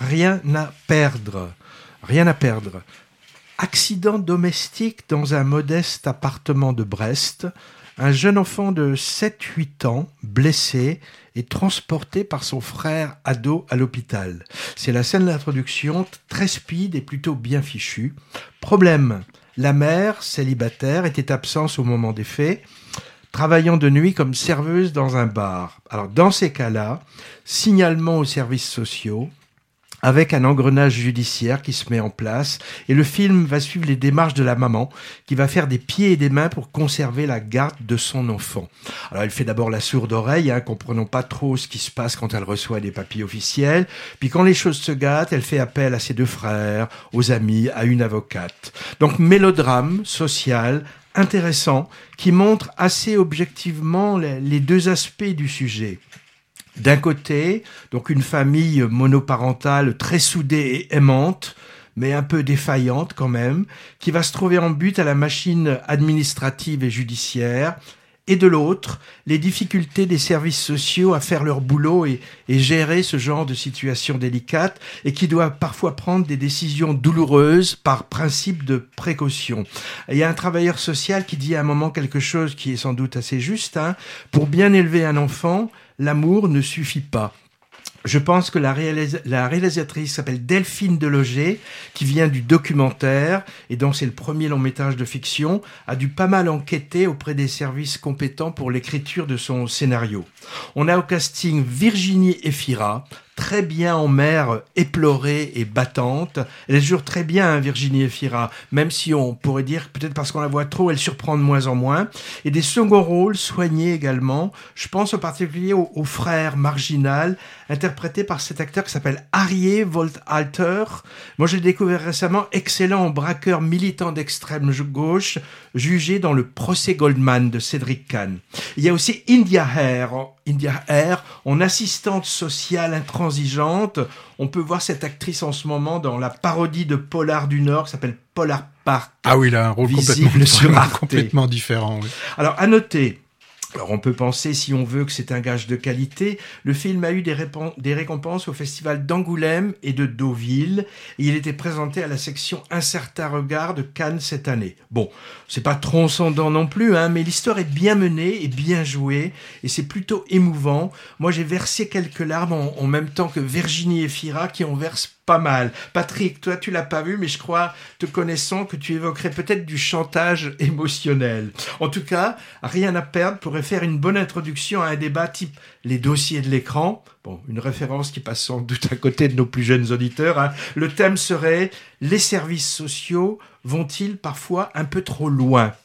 Rien à perdre. Rien à perdre. Accident domestique dans un modeste appartement de Brest. Un jeune enfant de 7-8 ans, blessé, est transporté par son frère ado à l'hôpital. C'est la scène d'introduction, très speed et plutôt bien fichue. Problème, la mère, célibataire, était absente au moment des faits, travaillant de nuit comme serveuse dans un bar. Alors dans ces cas-là, signalement aux services sociaux, avec un engrenage judiciaire qui se met en place. Et le film va suivre les démarches de la maman qui va faire des pieds et des mains pour conserver la garde de son enfant. Alors elle fait d'abord la sourde oreille, hein, comprenant pas trop ce qui se passe quand elle reçoit des papiers officiels. Puis quand les choses se gâtent, elle fait appel à ses deux frères, aux amis, à une avocate. Donc mélodrame social intéressant qui montre assez objectivement les deux aspects du sujet. D'un côté, donc une famille monoparentale très soudée et aimante, mais un peu défaillante quand même, qui va se trouver en but à la machine administrative et judiciaire, et de l'autre, les difficultés des services sociaux à faire leur boulot et, gérer ce genre de situation délicate et qui doivent parfois prendre des décisions douloureuses par principe de précaution. il y a un travailleur social qui dit à un moment quelque chose qui est sans doute assez juste. Hein. Pour bien élever un enfant, l'amour ne suffit pas. Je pense que la, réalisatrice s'appelle Delphine Deloger, qui vient du documentaire, et dont c'est le premier long métrage de fiction, a dû pas mal enquêter auprès des services compétents pour l'écriture de son scénario. On a au casting Virginie Efira, très bien en mère éplorée et battante. Elle jure très bien, hein, Virginie Efira, même si on pourrait dire, peut-être parce qu'on la voit trop, elle surprend de moins en moins. Et des seconds rôles soignés également. Je pense en particulier au, frère marginal, interprété par cet acteur qui s'appelle Arié Voltalter. Moi, j'ai découvert récemment excellent en braqueur militant d'extrême gauche, jugé dans le procès Goldman de Cédric Kahn. Il y a aussi India Hair, India Air, en assistante sociale intransigeante. On peut voir cette actrice en ce moment dans la parodie de Polar du Nord qui s'appelle Polar Park. Ah oui, il a un rôle complètement, complètement différent. Alors, à noter, alors on peut penser, si on veut, que c'est un gage de qualité. Le film a eu des, récompenses au festival d'Angoulême et de Deauville. Et il était présenté à la section Un certain regard de Cannes cette année. Bon, c'est pas transcendant non plus, hein, mais l'histoire est bien menée et bien jouée. Et c'est plutôt émouvant. Moi, j'ai versé quelques larmes en, en, même temps que Virginie et Fira qui en versent pas mal. Patrick, toi tu l'as pas vu, mais je crois, te connaissant, que tu évoquerais peut-être du chantage émotionnel. En tout cas, rien à perdre pourrait faire une bonne introduction à un débat type les dossiers de l'écran. Bon, une référence qui passe sans doute à côté de nos plus jeunes auditeurs. Hein. Le thème serait les services sociaux vont-ils parfois un peu trop loin?